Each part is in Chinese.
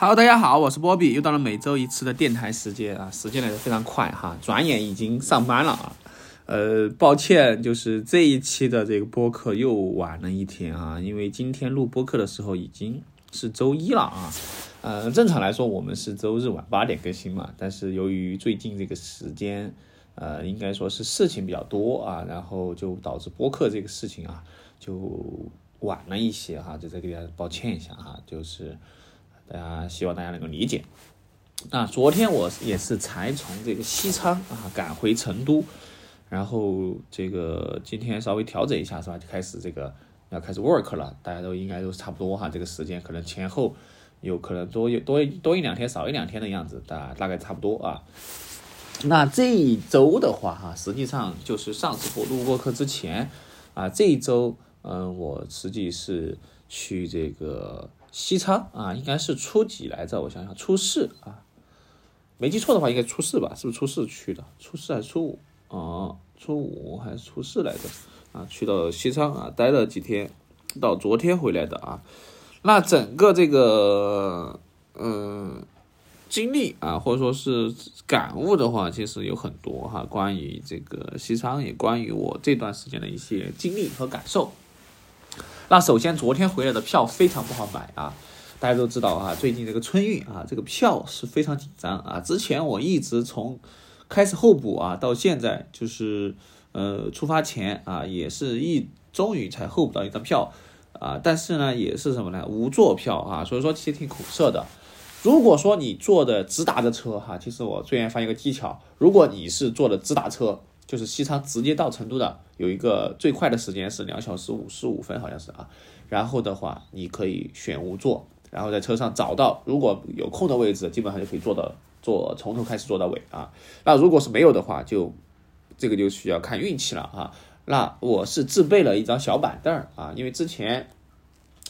Hello，大家好，我是波比，又到了每周一次的电台时间啊，时间来的非常快哈，转眼已经上班了啊。呃，抱歉，就是这一期的这个播客又晚了一天啊，因为今天录播客的时候已经是周一了啊。呃，正常来说我们是周日晚八点更新嘛，但是由于最近这个时间，呃，应该说是事情比较多啊，然后就导致播客这个事情啊就晚了一些哈，就再给大家抱歉一下哈，就是大家希望大家能够理解。那昨天我也是才从这个西昌啊赶回成都，然后这个今天稍微调整一下是吧，就开始这个要开始 work 了，大家都应该都差不多哈，这个时间可能前后。有可能多一多多一两天，少一两天的样子，大大概差不多啊。那这一周的话，哈，实际上就是上次我录播课之前啊，这一周，嗯，我实际是去这个西昌啊，应该是初几来着？我想想，初四啊，没记错的话，应该初四吧？是不是初四去的？初四还是初五？哦，初五还是初四来着？啊，去到西昌啊，待了几天，到昨天回来的啊。那整个这个嗯经历啊，或者说是感悟的话，其实有很多哈。关于这个西昌，也关于我这段时间的一些经历和感受。那首先，昨天回来的票非常不好买啊，大家都知道啊，最近这个春运啊，这个票是非常紧张啊。之前我一直从开始候补啊，到现在就是呃出发前啊，也是一终于才候补到一张票。啊，但是呢，也是什么呢？无座票啊，所以说其实挺苦涩的。如果说你坐的直达的车哈，其实我最近发一个技巧，如果你是坐的直达车，就是西昌直接到成都的，有一个最快的时间是两小时五十五分，好像是啊。然后的话，你可以选无座，然后在车上找到如果有空的位置，基本上就可以坐到坐从头开始坐到尾啊。那如果是没有的话，就这个就需要看运气了啊。那我是自备了一张小板凳啊，因为之前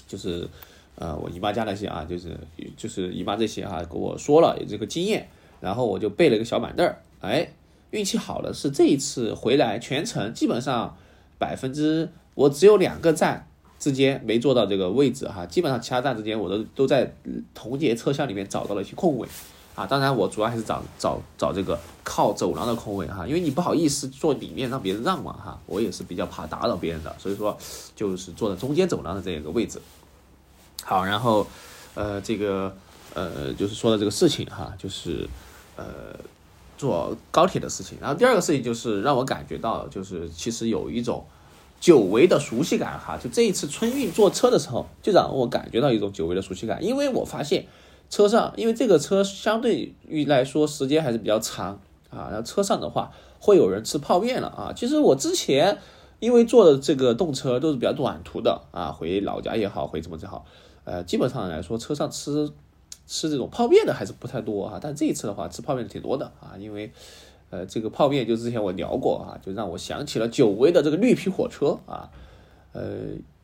就是，呃，我姨妈家那些啊，就是就是姨妈这些哈，跟我说了有这个经验，然后我就备了一个小板凳儿。哎，运气好的是这一次回来全程基本上百分之我只有两个站之间没坐到这个位置哈，基本上其他站之间我都都在同节车厢里面找到了一些空位。啊，当然，我主要还是找找找这个靠走廊的空位哈，因为你不好意思坐里面让别人让嘛哈，我也是比较怕打扰别人的，所以说就是坐在中间走廊的这个位置。好，然后呃，这个呃，就是说的这个事情哈，就是呃，坐高铁的事情。然后第二个事情就是让我感觉到，就是其实有一种久违的熟悉感哈，就这一次春运坐车的时候，就让我感觉到一种久违的熟悉感，因为我发现。车上，因为这个车相对于来说时间还是比较长啊，然后车上的话会有人吃泡面了啊。其实我之前因为坐的这个动车都是比较短途的啊，回老家也好，回怎么也好，呃，基本上来说车上吃吃这种泡面的还是不太多啊。但这一次的话，吃泡面挺多的啊，因为呃这个泡面就之前我聊过啊，就让我想起了久违的这个绿皮火车啊。呃，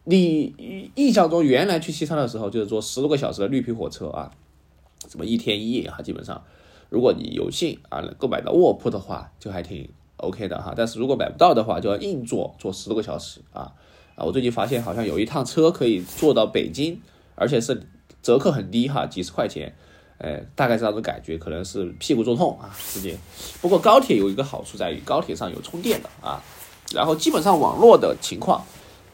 你印象中原来去西昌的时候就是坐十多个小时的绿皮火车啊。什么一天一夜哈，基本上，如果你有幸啊能够买到卧铺的话，就还挺 OK 的哈。但是如果买不到的话，就要硬坐，坐十多个小时啊啊！我最近发现好像有一趟车可以坐到北京，而且是折扣很低哈，几十块钱，哎，大概这样的感觉，可能是屁股坐痛啊，直接。不过高铁有一个好处在于高铁上有充电的啊，然后基本上网络的情况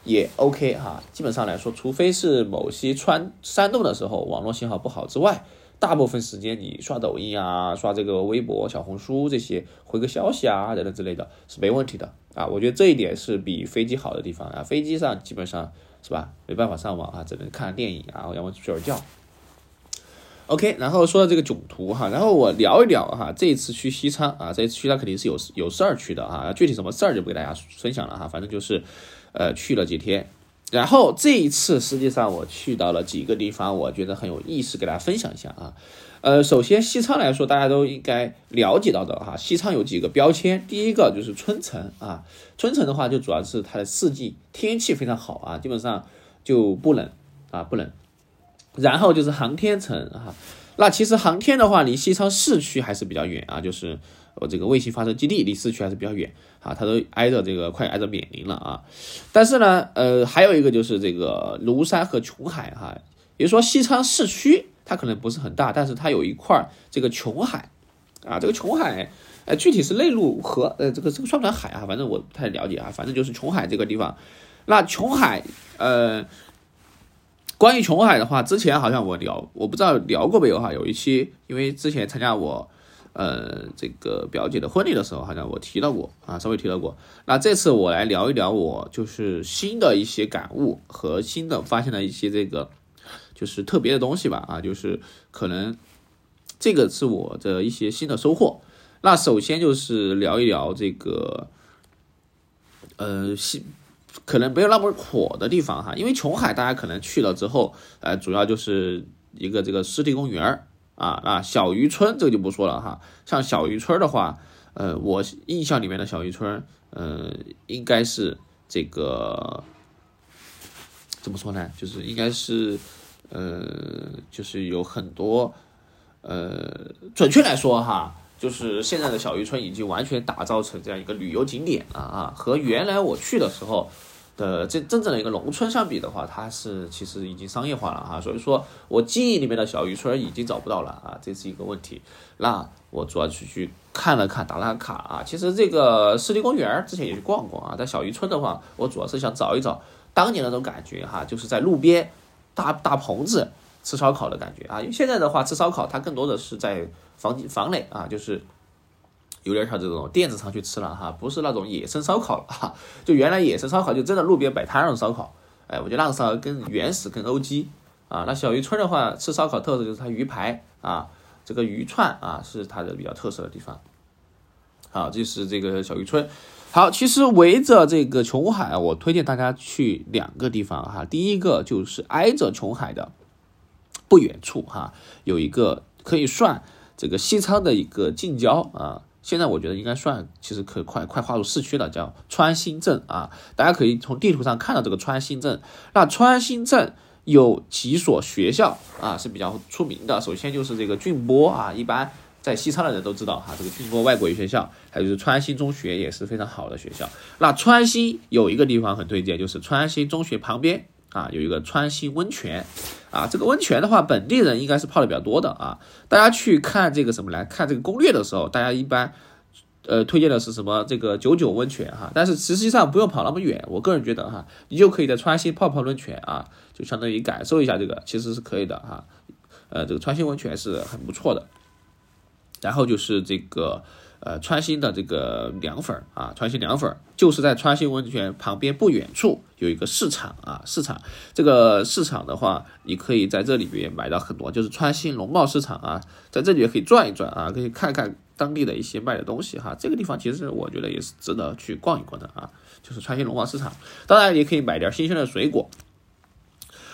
也 OK 哈。基本上来说，除非是某些穿山洞的时候网络信号不好之外。大部分时间你刷抖音啊，刷这个微博、小红书这些回个消息啊等等之类的，是没问题的啊。我觉得这一点是比飞机好的地方啊。飞机上基本上是吧，没办法上网啊，只能看电影啊，要么睡会儿觉。OK，然后说到这个囧途哈，然后我聊一聊哈，这一次去西昌啊，这一次去他肯定是有有事儿去的啊，具体什么事儿就不给大家分享了哈，反正就是呃去了几天。然后这一次，实际上我去到了几个地方，我觉得很有意思，给大家分享一下啊。呃，首先西昌来说，大家都应该了解到的哈，西昌有几个标签，第一个就是春城啊，春城的话就主要是它的四季天气非常好啊，基本上就不冷啊不冷。然后就是航天城啊，那其实航天的话，离西昌市区还是比较远啊，就是。我这个卫星发射基地离市区还是比较远啊，它都挨着这个快挨着冕宁了啊。但是呢，呃，还有一个就是这个庐山和琼海哈，也就说西昌市区它可能不是很大，但是它有一块这个琼海啊，这个琼海，呃，具体是内陆河，呃，这个这个算不算海啊？反正我不太了解啊，反正就是琼海这个地方。那琼海，呃，关于琼海的话，之前好像我聊，我不知道聊过没有哈，有一期，因为之前参加我。呃，这个表姐的婚礼的时候，好像我提到过啊，稍微提到过。那这次我来聊一聊我就是新的一些感悟和新的发现的一些这个就是特别的东西吧啊，就是可能这个是我的一些新的收获。那首先就是聊一聊这个呃新可能没有那么火的地方哈，因为琼海大家可能去了之后，呃，主要就是一个这个湿地公园啊啊，小渔村这个就不说了哈。像小渔村的话，呃，我印象里面的小渔村，呃，应该是这个怎么说呢？就是应该是，呃，就是有很多，呃，准确来说哈，就是现在的小渔村已经完全打造成这样一个旅游景点了啊，和原来我去的时候。的，这真正的一个农村相比的话，它是其实已经商业化了哈，所以说我记忆里面的小渔村已经找不到了啊，这是一个问题。那我主要去去看了看，打了卡啊。其实这个湿地公园之前也去逛过啊，在小渔村的话，我主要是想找一找当年那种感觉哈，就是在路边大大棚子吃烧烤的感觉啊。因为现在的话吃烧烤，它更多的是在房房内啊，就是。有点像这种电子上去吃了哈，不是那种野生烧烤了哈。就原来野生烧烤就真的路边摆摊那种烧烤，哎，我觉得那个烧烤更原始、更 O G 啊。那小渔村的话，吃烧烤特色就是它鱼排啊，这个鱼串啊是它的比较特色的地方。好，这是这个小渔村。好，其实围着这个琼海，我推荐大家去两个地方哈。第一个就是挨着琼海的不远处哈，有一个可以算这个西昌的一个近郊啊。现在我觉得应该算，其实可快快划入市区了，叫川新镇啊。大家可以从地图上看到这个川新镇。那川新镇有几所学校啊是比较出名的。首先就是这个俊波啊，一般在西昌的人都知道哈，这个俊波外国语学校，还有就是川新中学也是非常好的学校。那川西有一个地方很推荐，就是川西中学旁边。啊，有一个川西温泉，啊，这个温泉的话，本地人应该是泡的比较多的啊。大家去看这个什么来看这个攻略的时候，大家一般，呃，推荐的是什么这个九九温泉哈，但是实际上不用跑那么远，我个人觉得哈，你就可以在川西泡泡温泉啊，就相当于感受一下这个，其实是可以的哈。呃，这个川西温泉是很不错的。然后就是这个。呃，川新的这个凉粉啊，川新凉粉就是在川新温泉旁边不远处有一个市场啊，市场这个市场的话，你可以在这里边买到很多，就是川新农贸市场啊，在这里也可以转一转啊，可以看看当地的一些卖的东西哈。这个地方其实我觉得也是值得去逛一逛的啊，就是川新农贸市场，当然也可以买点新鲜的水果。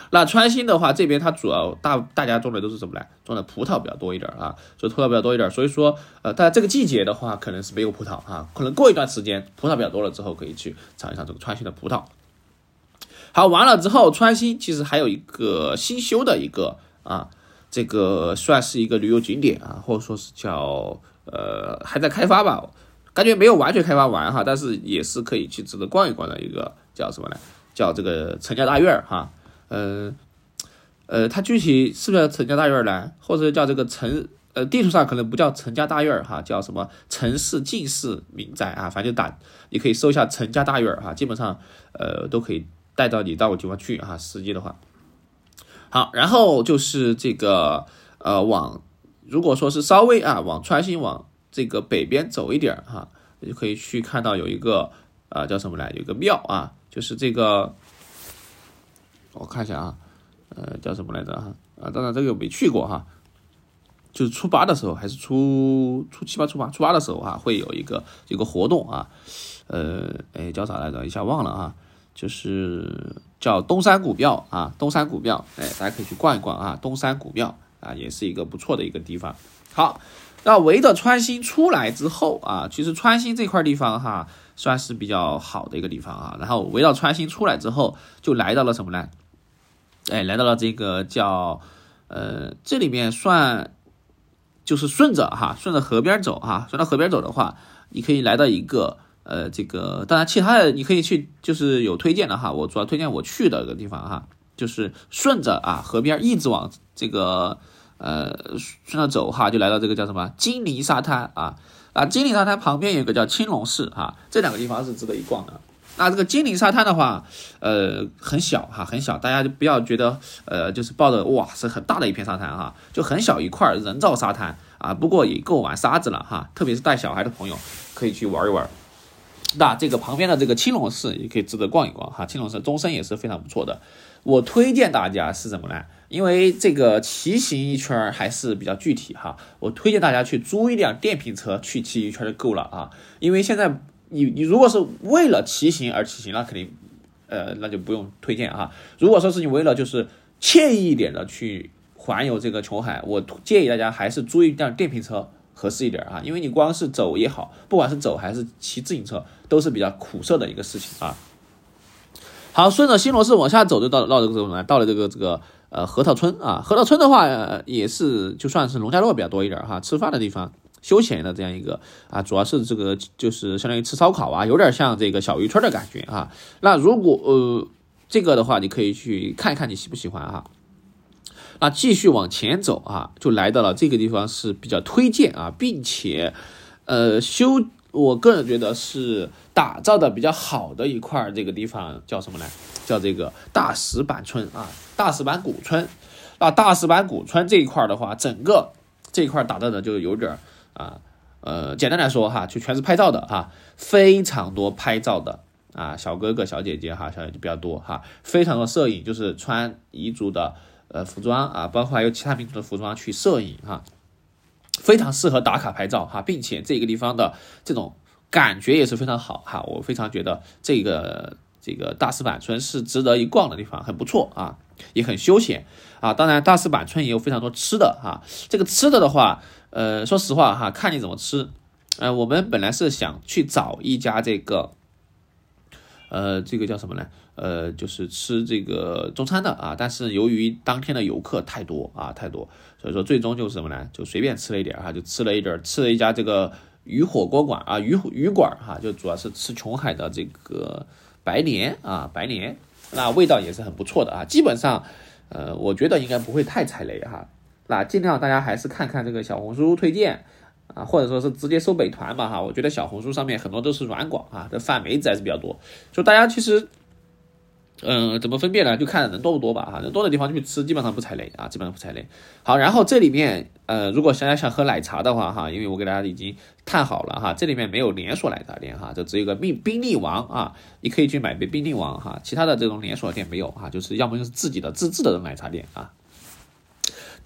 那川新的话，这边它主要大大家种的都是什么呢？种的葡萄比较多一点啊，所以葡萄比较多一点，所以说呃，在这个季节的话，可能是没有葡萄啊，可能过一段时间葡萄比较多了之后，可以去尝一尝这个川新的葡萄。好，完了之后，川新其实还有一个新修的一个啊，这个算是一个旅游景点啊，或者说是叫呃还在开发吧，感觉没有完全开发完哈，但是也是可以去值得逛一逛的一个叫什么呢？叫这个陈家大院哈。呃，呃，它具体是不是陈家大院呢？或者叫这个陈？呃，地图上可能不叫陈家大院哈，叫什么陈氏进士民宅啊？反正就打，你可以搜一下陈家大院哈，基本上呃都可以带到你到个地方去哈。实际的话，好，然后就是这个呃往，如果说是稍微啊往川新往这个北边走一点哈，就可以去看到有一个啊叫什么来？有个庙啊，就是这个。我看一下啊，呃，叫什么来着哈？啊，当然这个没去过哈，就是初八的时候，还是初初七八、初八、初八的时候哈，会有一个有个活动啊，呃，哎，叫啥来着？一下忘了啊，就是叫东山古庙啊，东山古庙，哎，大家可以去逛一逛啊，东山古庙啊，也是一个不错的一个地方。好，那围着川新出来之后啊，其实川新这块地方哈，算是比较好的一个地方啊。然后围绕川新出来之后，就来到了什么呢？哎，来到了这个叫，呃，这里面算，就是顺着哈，顺着河边走哈，顺着河边走的话，你可以来到一个，呃，这个，当然其他的你可以去，就是有推荐的哈，我主要推荐我去的一个地方哈，就是顺着啊河边一直往这个，呃，顺着走哈，就来到这个叫什么金陵沙滩啊。啊，金陵沙滩旁边有个叫青龙寺哈，这两个地方是值得一逛的。那这个金陵沙滩的话，呃，很小哈，很小，大家就不要觉得呃，就是抱着哇是很大的一片沙滩哈，就很小一块人造沙滩啊，不过也够玩沙子了哈，特别是带小孩的朋友可以去玩一玩。那这个旁边的这个青龙寺也可以值得逛一逛哈，青龙寺终身也是非常不错的。我推荐大家是什么呢？因为这个骑行一圈还是比较具体哈，我推荐大家去租一辆电瓶车去骑一圈就够了啊。因为现在你你如果是为了骑行而骑行，那肯定呃那就不用推荐哈。如果说是你为了就是惬意一点的去环游这个琼海，我建议大家还是租一辆电瓶车合适一点啊。因为你光是走也好，不管是走还是骑自行车，都是比较苦涩的一个事情啊。好，顺着新罗寺往下走，就到到这个什么到了这个这个呃核桃村啊。核桃村的话，也是就算是农家乐比较多一点哈，吃饭的地方，休闲的这样一个啊，主要是这个就是相当于吃烧烤啊，有点像这个小渔村的感觉啊。那如果呃这个的话，你可以去看一看，你喜不喜欢哈。那继续往前走啊，就来到了这个地方是比较推荐啊，并且呃修。我个人觉得是打造的比较好的一块这个地方叫什么呢？叫这个大石板村啊，大石板古村。那大石板古村这一块的话，整个这一块打造的就有点啊，呃，简单来说哈，就全是拍照的啊，非常多拍照的啊，小哥哥小姐姐哈，小姐姐比较多哈，非常多摄影，就是穿彝族的呃服装啊，包括还有其他民族的服装去摄影哈。非常适合打卡拍照哈，并且这个地方的这种感觉也是非常好哈，我非常觉得这个这个大石板村是值得一逛的地方，很不错啊，也很休闲啊。当然，大石板村也有非常多吃的哈。这个吃的的话，呃，说实话哈，看你怎么吃。呃，我们本来是想去找一家这个，呃，这个叫什么呢？呃，就是吃这个中餐的啊，但是由于当天的游客太多啊，太多，所以说最终就是什么呢？就随便吃了一点哈，就吃了一点，吃了一家这个鱼火锅馆啊，鱼鱼馆哈，就主要是吃琼海的这个白鲢啊，白鲢，那味道也是很不错的啊，基本上，呃，我觉得应该不会太踩雷哈，那尽量大家还是看看这个小红书推荐啊，或者说是直接搜美团吧哈，我觉得小红书上面很多都是软广啊，这泛媒子还是比较多，就大家其实。嗯，怎么分辨呢？就看人多不多吧，哈，人多的地方去吃，基本上不踩雷啊，基本上不踩雷。好，然后这里面，呃，如果大家想喝奶茶的话，哈，因为我给大家已经看好了哈，这里面没有连锁奶茶店哈，就只有个冰冰力王啊，你可以去买杯冰力王哈，其他的这种连锁店没有哈，就是要么就是自己的自制的奶茶店啊。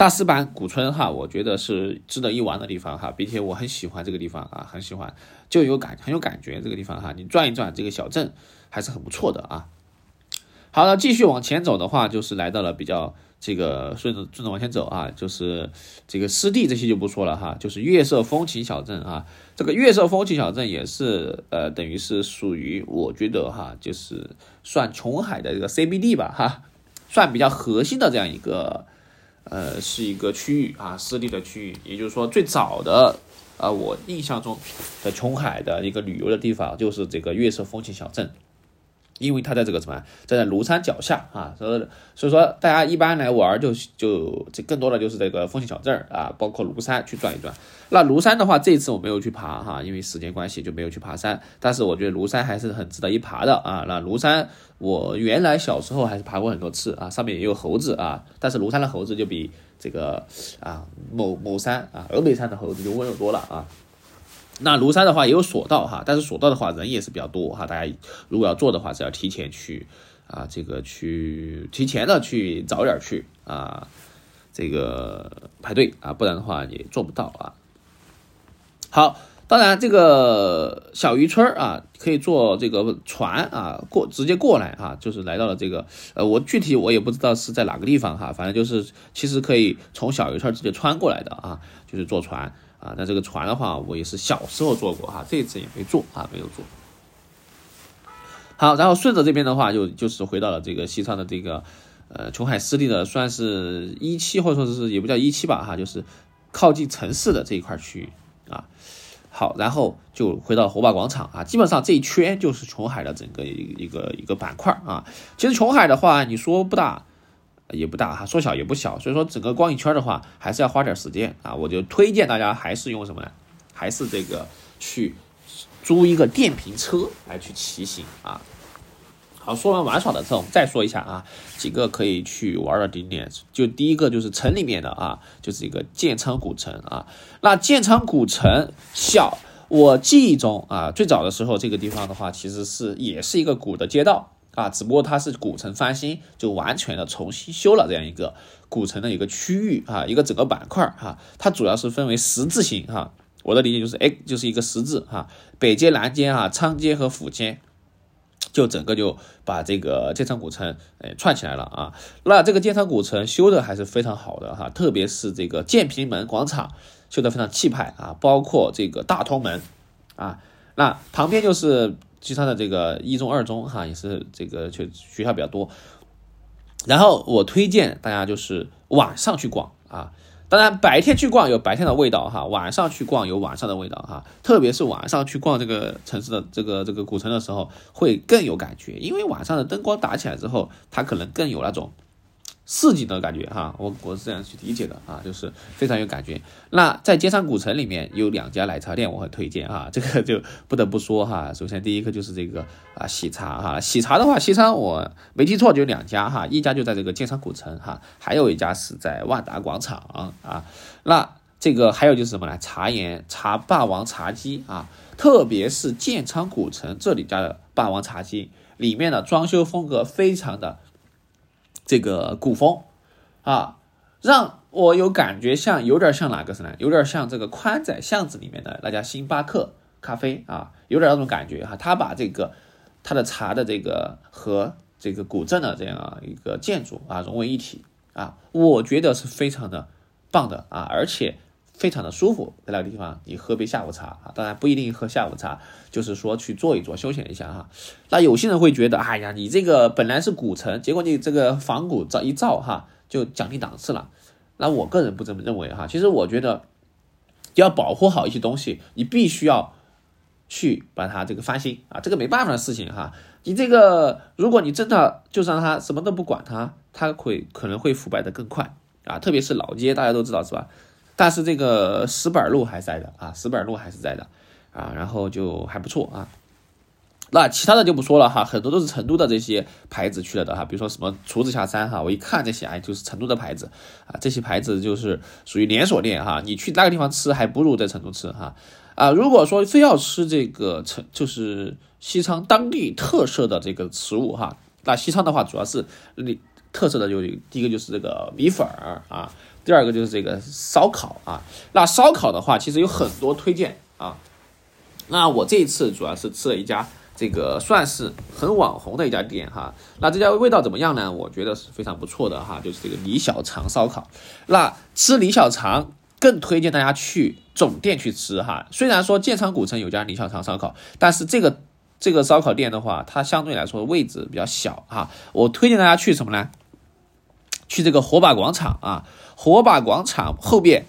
大石板古村哈，我觉得是值得一玩的地方哈，并且我很喜欢这个地方啊，很喜欢，就有感很有感觉这个地方哈，你转一转这个小镇还是很不错的啊。好了，继续往前走的话，就是来到了比较这个顺着顺着往前走啊，就是这个湿地这些就不说了哈，就是月色风情小镇啊。这个月色风情小镇也是呃，等于是属于我觉得哈，就是算琼海的这个 CBD 吧哈，算比较核心的这样一个呃，是一个区域啊，湿地的区域，也就是说最早的啊，我印象中的琼海的一个旅游的地方就是这个月色风情小镇。因为它在这个什么，在在庐山脚下啊，所以所以说大家一般来玩就就这更多的就是这个风情小镇啊，包括庐山去转一转。那庐山的话，这次我没有去爬哈，因为时间关系就没有去爬山。但是我觉得庐山还是很值得一爬的啊。那庐山我原来小时候还是爬过很多次啊，上面也有猴子啊，但是庐山的猴子就比这个啊某某山啊峨眉山的猴子就温柔多了啊。那庐山的话也有索道哈，但是索道的话人也是比较多哈，大家如果要做的话是要提前去啊，这个去提前的去早点去啊，这个排队啊，不然的话也做不到啊。好，当然这个小渔村啊，可以坐这个船啊过直接过来啊，就是来到了这个呃，我具体我也不知道是在哪个地方哈，反正就是其实可以从小渔村直接穿过来的啊，就是坐船。啊，那这个船的话，我也是小时候坐过哈，这次也没坐啊，没有坐。好，然后顺着这边的话，就就是回到了这个西昌的这个呃琼海湿地的，算是一期或者说是也不叫一期吧哈，就是靠近城市的这一块区域啊。好，然后就回到火把广场啊，基本上这一圈就是琼海的整个一一个一个板块啊。其实琼海的话，你说不大。也不大哈，缩小也不小，所以说整个逛一圈的话，还是要花点时间啊。我就推荐大家还是用什么呢？还是这个去租一个电瓶车来去骑行啊。好，说完玩耍的之后，我们再说一下啊，几个可以去玩的景点。就第一个就是城里面的啊，就是一个建昌古城啊。那建昌古城小，我记忆中啊，最早的时候这个地方的话，其实是也是一个古的街道啊，只不过它是古城翻新，就完全的重新修了这样一个古城的一个区域啊，一个整个板块哈。它主要是分为十字形哈，我的理解就是 X 就是一个十字哈，北街、南街啊，昌街和府街。就整个就把这个建昌古城诶串起来了啊，那这个建昌古城修的还是非常好的哈，特别是这个建平门广场修的非常气派啊，包括这个大通门啊，那旁边就是其他的这个一中、二中哈，也是这个就学校比较多，然后我推荐大家就是晚上去逛啊。当然，白天去逛有白天的味道哈，晚上去逛有晚上的味道哈。特别是晚上去逛这个城市的这个这个古城的时候，会更有感觉，因为晚上的灯光打起来之后，它可能更有那种。市井的感觉哈，我我是这样去理解的啊，就是非常有感觉。那在街上古城里面有两家奶茶店，我很推荐哈，这个就不得不说哈。首先第一个就是这个啊喜茶哈，喜茶的话，西昌我没记错就两家哈，一家就在这个建昌古城哈，还有一家是在万达广场啊。那这个还有就是什么呢？茶颜茶霸王茶姬啊，特别是建昌古城这里家的霸王茶姬，里面的装修风格非常的。这个古风啊，让我有感觉像有点像哪个是呢？有点像这个宽窄巷子里面的那家星巴克咖啡啊，有点那种感觉哈。他把这个他的茶的这个和这个古镇的这样一个建筑啊融为一体啊，我觉得是非常的棒的啊，而且。非常的舒服，在那个地方你喝杯下午茶啊，当然不一定喝下午茶，就是说去坐一坐休闲一下哈。那有些人会觉得，哎呀，你这个本来是古城，结果你这个仿古造一造哈，就降低档次了。那我个人不这么认为哈。其实我觉得要保护好一些东西，你必须要去把它这个翻新啊，这个没办法的事情哈。你这个如果你真的就让它什么都不管它，它会可能会腐败的更快啊。特别是老街，大家都知道是吧？但是这个石板路还在的啊，石板路还是在的啊，然后就还不错啊。那其他的就不说了哈，很多都是成都的这些牌子去了的哈，比如说什么厨子下山哈，我一看这些哎，就是成都的牌子啊，这些牌子就是属于连锁店哈，你去那个地方吃还不如在成都吃哈啊。如果说非要吃这个成就是西昌当地特色的这个食物哈，那西昌的话主要是特色的就第一个就是这个米粉啊。第二个就是这个烧烤啊，那烧烤的话，其实有很多推荐啊。那我这一次主要是吃了一家这个算是很网红的一家店哈。那这家味道怎么样呢？我觉得是非常不错的哈，就是这个李小肠烧烤。那吃李小肠更推荐大家去总店去吃哈。虽然说建昌古城有家李小肠烧烤，但是这个这个烧烤店的话，它相对来说位置比较小哈。我推荐大家去什么呢？去这个火把广场啊。火把广场后边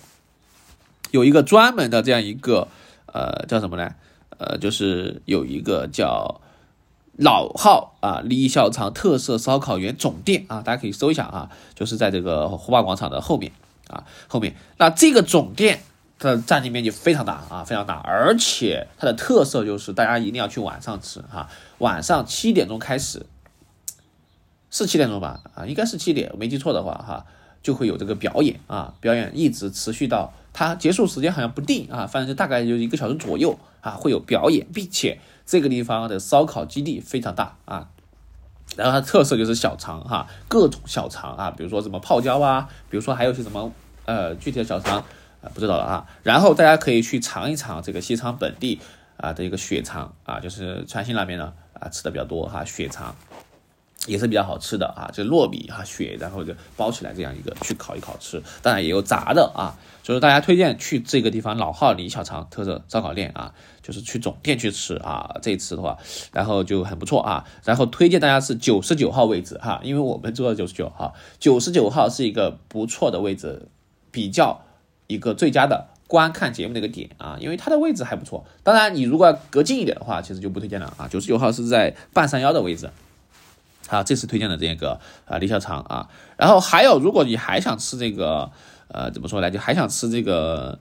有一个专门的这样一个呃叫什么呢？呃，就是有一个叫老号啊李小肠特色烧烤园总店啊，大家可以搜一下啊，就是在这个火把广场的后面啊后面。那这个总店它的占地面积非常大啊，非常大，而且它的特色就是大家一定要去晚上吃哈，晚上七点钟开始，是七点钟吧？啊，应该是七点，我没记错的话哈。就会有这个表演啊，表演一直持续到它结束时间好像不定啊，反正就大概就一个小时左右啊，会有表演，并且这个地方的烧烤基地非常大啊，然后它特色就是小肠哈，各种小肠啊，比如说什么泡椒啊，比如说还有些什么呃具体的小肠啊不知道了啊，然后大家可以去尝一尝这个西昌本地啊的一个血肠啊，就是川西那边呢啊吃的比较多哈血肠。也是比较好吃的啊，就糯米哈血，然后就包起来这样一个去烤一烤吃，当然也有炸的啊，所以大家推荐去这个地方老号李小肠特色烧烤店啊，就是去总店去吃啊，这一次的话，然后就很不错啊，然后推荐大家是九十九号位置哈，因为我们坐的九十九号，九十九号是一个不错的位置，比较一个最佳的观看节目的一个点啊，因为它的位置还不错，当然你如果要隔近一点的话，其实就不推荐了啊，九十九号是在半山腰的位置。啊，这次推荐的这个啊李小肠啊，然后还有，如果你还想吃这个，呃，怎么说呢？就还想吃这个，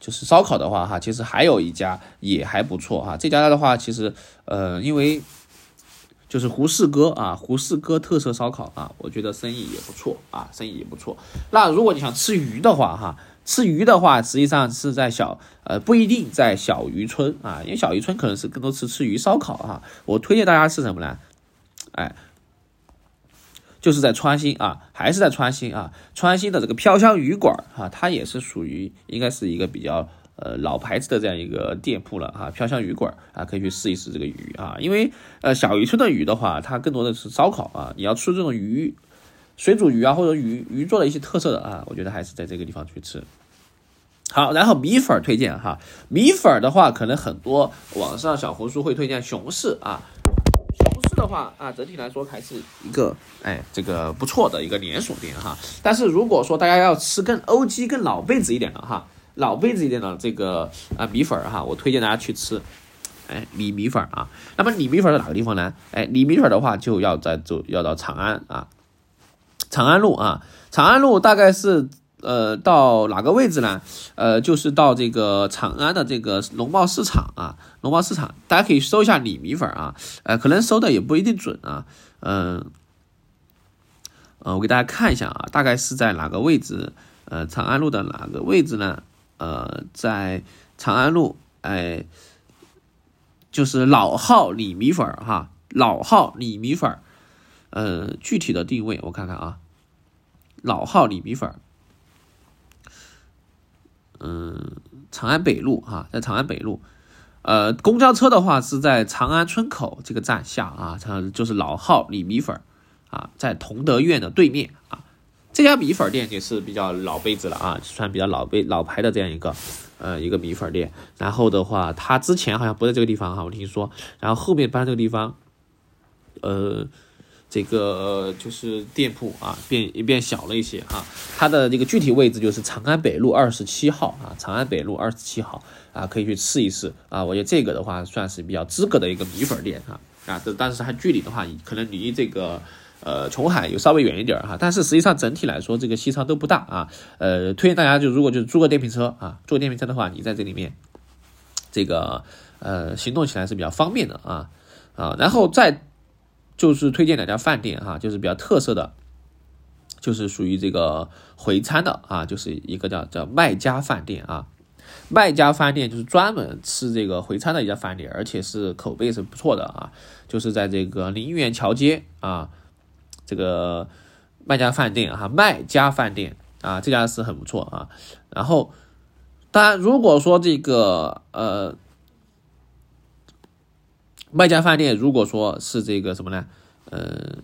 就是烧烤的话哈，其实还有一家也还不错哈。这家的话，其实呃，因为就是胡适哥啊，胡适哥特色烧烤啊，我觉得生意也不错啊，生意也不错。那如果你想吃鱼的话哈，吃鱼的话，实际上是在小呃不一定在小渔村啊，因为小渔村可能是更多吃吃鱼烧烤哈。我推荐大家吃什么呢？哎。就是在川新啊，还是在川新啊？川新的这个飘香鱼馆啊，它也是属于应该是一个比较呃老牌子的这样一个店铺了啊。飘香鱼馆啊，可以去试一试这个鱼啊，因为呃小渔村的鱼的话，它更多的是烧烤啊。你要吃这种鱼水煮鱼啊，或者鱼鱼做的一些特色的啊，我觉得还是在这个地方去吃。好，然后米粉推荐哈，米粉的话，可能很多网上小红书会推荐熊市啊。的话啊，整体来说还是一个哎，这个不错的一个连锁店哈。但是如果说大家要吃更欧 G、更老辈子一点的哈，老辈子一点的这个啊米粉哈，我推荐大家去吃哎李米粉啊。那么李米粉在哪个地方呢？哎，李米粉的话就要在走要到长安啊，长安路啊，长安路大概是。呃，到哪个位置呢？呃，就是到这个长安的这个农贸市场啊，农贸市场，大家可以搜一下李米粉啊，呃，可能搜的也不一定准啊，嗯，呃，我给大家看一下啊，大概是在哪个位置？呃，长安路的哪个位置呢？呃，在长安路，哎，就是老号李米粉哈，老号李米粉，呃，具体的定位我看看啊，老号李米粉。嗯，长安北路哈，在长安北路，呃，公交车的话是在长安村口这个站下啊，它就是老号李米粉啊，在同德院的对面啊，这家米粉店也是比较老辈子了啊，算比较老辈老牌的这样一个呃一个米粉店。然后的话，它之前好像不在这个地方哈，我听说，然后后面搬这个地方，呃。这个就是店铺啊，变也变小了一些哈。它的这个具体位置就是长安北路二十七号啊，长安北路二十七号啊，可以去试一试啊。我觉得这个的话算是比较资格的一个米粉店啊啊，这但是它距离的话，可能离这个呃琼海有稍微远一点哈。但是实际上整体来说，这个西昌都不大啊。呃，推荐大家就如果就是租个电瓶车啊，租个电瓶车的话，你在这里面这个呃行动起来是比较方便的啊啊，然后再。就是推荐两家饭店哈，就是比较特色的，就是属于这个回餐的啊，就是一个叫叫麦家饭店啊，麦家饭店就是专门吃这个回餐的一家饭店，而且是口碑是不错的啊，就是在这个林园桥街啊，这个麦家饭店哈，麦家饭店啊，这家是很不错啊，然后当然如果说这个呃。卖家饭店，如果说是这个什么呢？呃，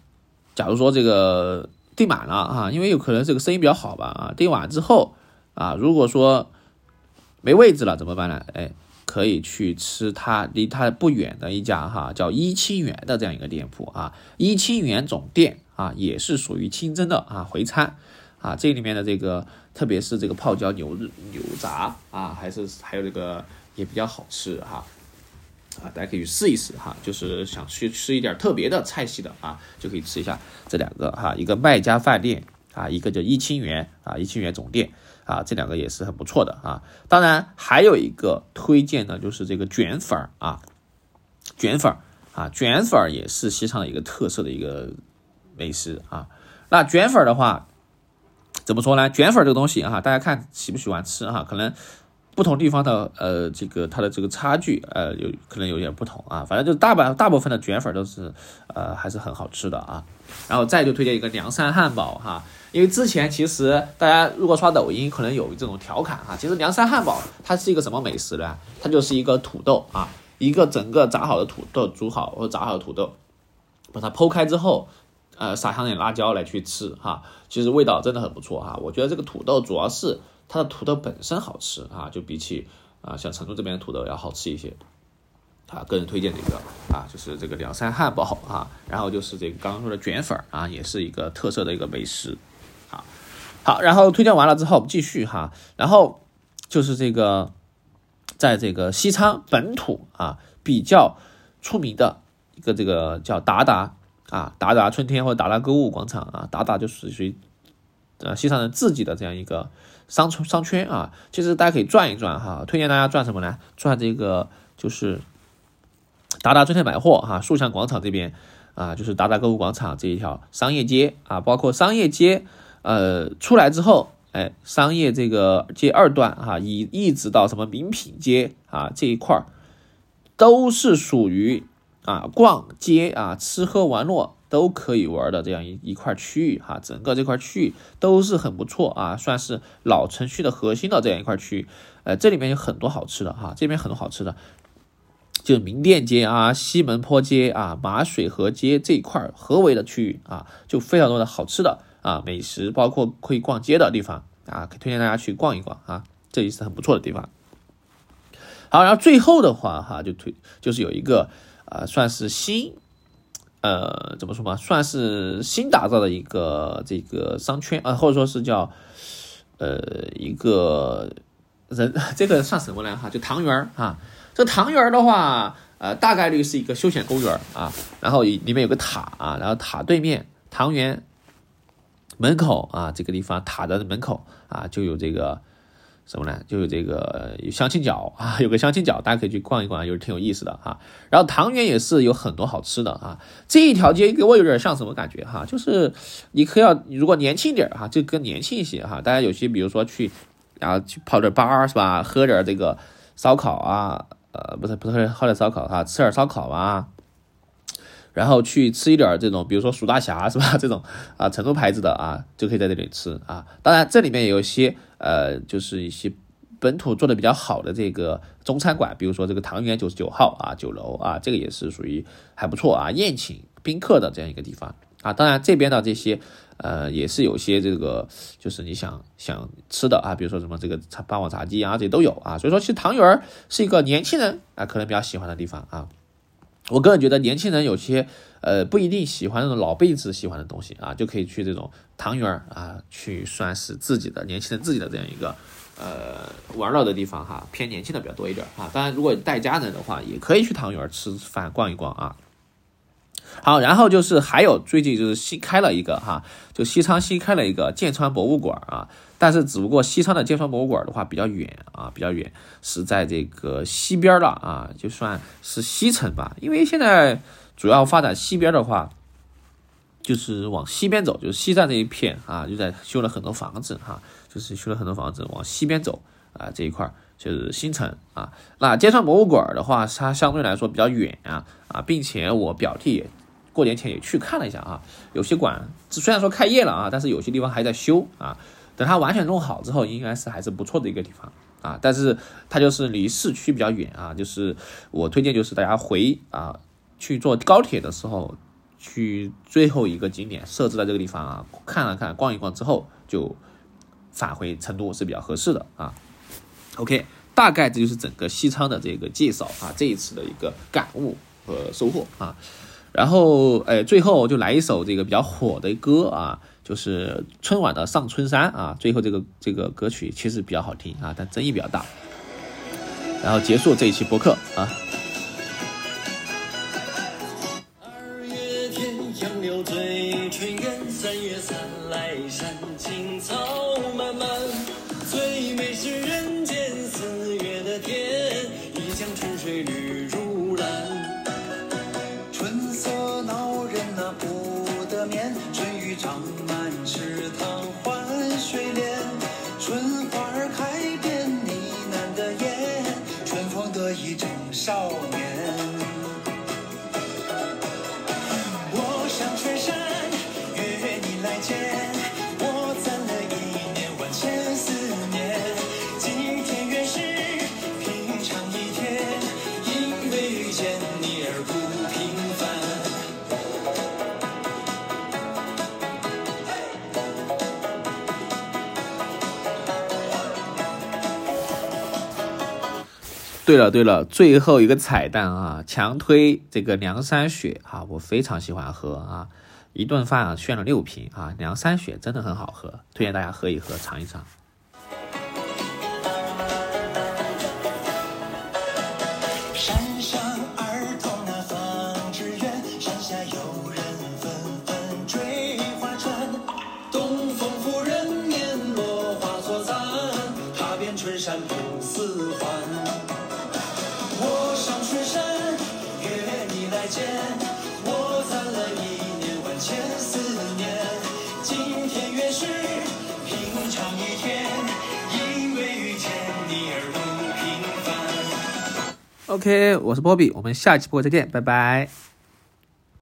假如说这个订满了啊，因为有可能这个生意比较好吧啊，订完之后啊，如果说没位置了怎么办呢？哎，可以去吃它离它不远的一家哈，叫一清园的这样一个店铺啊，一清园总店啊，也是属于清真的啊回餐啊，这里面的这个特别是这个泡椒牛牛杂啊，还是还有这个也比较好吃哈。啊大家可以去试一试哈，就是想去吃一点特别的菜系的啊，就可以吃一下这两个哈，一个麦家饭店啊，一个叫一清园啊，一清园总店啊，这两个也是很不错的啊。当然还有一个推荐的就是这个卷粉儿啊，卷粉儿啊，卷粉儿也是西昌的一个特色的一个美食啊。那卷粉儿的话怎么说呢？卷粉儿这个东西哈，大家看喜不喜欢吃哈，可能。不同地方的呃，这个它的这个差距呃，有可能有点不同啊。反正就大半大部分的卷粉都是呃还是很好吃的啊。然后再就推荐一个凉山汉堡哈，因为之前其实大家如果刷抖音，可能有这种调侃哈。其实凉山汉堡它是一个什么美食呢？它就是一个土豆啊，一个整个炸好的土豆煮好或者炸好的土豆，把它剖开之后，呃撒上点辣椒来去吃哈，其实味道真的很不错哈。我觉得这个土豆主要是。它的土豆本身好吃啊，就比起啊像成都这边的土豆要好吃一些啊。个人推荐的一个啊，就是这个凉山汉堡啊，然后就是这个刚刚说的卷粉啊，也是一个特色的一个美食。好，好，然后推荐完了之后，我们继续哈，然后就是这个在这个西昌本土啊比较出名的一个这个叫达达啊，达达春天或者达达购物广场啊，达达就是属于呃西昌人自己的这样一个商圈商圈啊。其实大家可以转一转哈，推荐大家转什么呢？转这个就是达达春天百货哈，树巷广场这边啊，就是达达购物广场这一条商业街啊，包括商业街呃出来之后。哎，商业这个街二段哈，以一直到什么名品街啊这一块儿，都是属于啊逛街啊吃喝玩乐都可以玩的这样一一块区域哈。整个这块区域都是很不错啊，算是老城区的核心的这样一块区域。呃，这里面有很多好吃的哈，这边很多好吃的，就名店街啊、西门坡街啊、马水河街这一块合围的区域啊，就非常多的好吃的。啊，美食包括可以逛街的地方啊，推荐大家去逛一逛啊，这也是很不错的地方。好，然后最后的话哈，就推就是有一个啊，算是新呃怎么说嘛，算是新打造的一个这个商圈啊，或者说是叫呃一个人 这个算什么呢哈？就唐园啊，这唐园的话呃大概率是一个休闲公园啊，然后里面有个塔啊，然后塔对面唐园。门口啊，这个地方塔的门口啊，就有这个什么呢？就有这个有相亲角啊，有个相亲角，大家可以去逛一逛，就是挺有意思的哈。然后唐园也是有很多好吃的啊。这一条街给我有点像什么感觉哈？就是你可要如果年轻点哈，就更年轻一些哈。大家有些比如说去，然后去泡点吧是吧？喝点这个烧烤啊，呃，不是不是喝点烧烤哈，吃点烧烤啊。然后去吃一点这种，比如说蜀大侠是吧？这种啊，成都牌子的啊，就可以在这里吃啊。当然，这里面有一些呃，就是一些本土做的比较好的这个中餐馆，比如说这个唐园九十九号啊酒楼啊，这个也是属于还不错啊，宴请宾客的这样一个地方啊。当然，这边的这些呃，也是有些这个就是你想想吃的啊，比如说什么这个茶霸王茶姬啊，这些都有啊。所以说，其实唐园是一个年轻人啊，可能比较喜欢的地方啊。我个人觉得，年轻人有些呃不一定喜欢那种老辈子喜欢的东西啊，就可以去这种唐园啊，去算是自己的年轻人自己的这样一个呃玩乐的地方哈，偏年轻的比较多一点啊。当然，如果带家人的话，也可以去唐园吃饭逛一逛啊。好，然后就是还有最近就是新开了一个哈，就西昌新开了一个剑川博物馆啊。但是只不过西昌的剑川博物馆的话比较远啊，比较远，是在这个西边了啊，就算是西城吧。因为现在主要发展西边的话，就是往西边走，就是西站这一片啊，就在修了很多房子哈，就是修了很多房子往西边走啊，这一块就是新城啊。那剑川博物馆的话，它相对来说比较远啊啊，并且我表弟过年前也去看了一下啊，有些馆虽然说开业了啊，但是有些地方还在修啊。等它完全弄好之后，应该是还是不错的一个地方啊。但是它就是离市区比较远啊。就是我推荐，就是大家回啊去坐高铁的时候，去最后一个景点设置在这个地方啊，看了看、逛一逛之后，就返回成都是比较合适的啊。OK，大概这就是整个西昌的这个介绍啊，这一次的一个感悟和收获啊。然后哎，最后就来一首这个比较火的歌啊。就是春晚的《上春山》啊，最后这个这个歌曲其实比较好听啊，但争议比较大。然后结束这一期播客啊。对了对了，最后一个彩蛋啊，强推这个凉山雪啊，我非常喜欢喝啊，一顿饭啊炫了六瓶啊，凉山雪真的很好喝，推荐大家喝一喝，尝一尝。ok 我是波比我们下期播再见拜拜。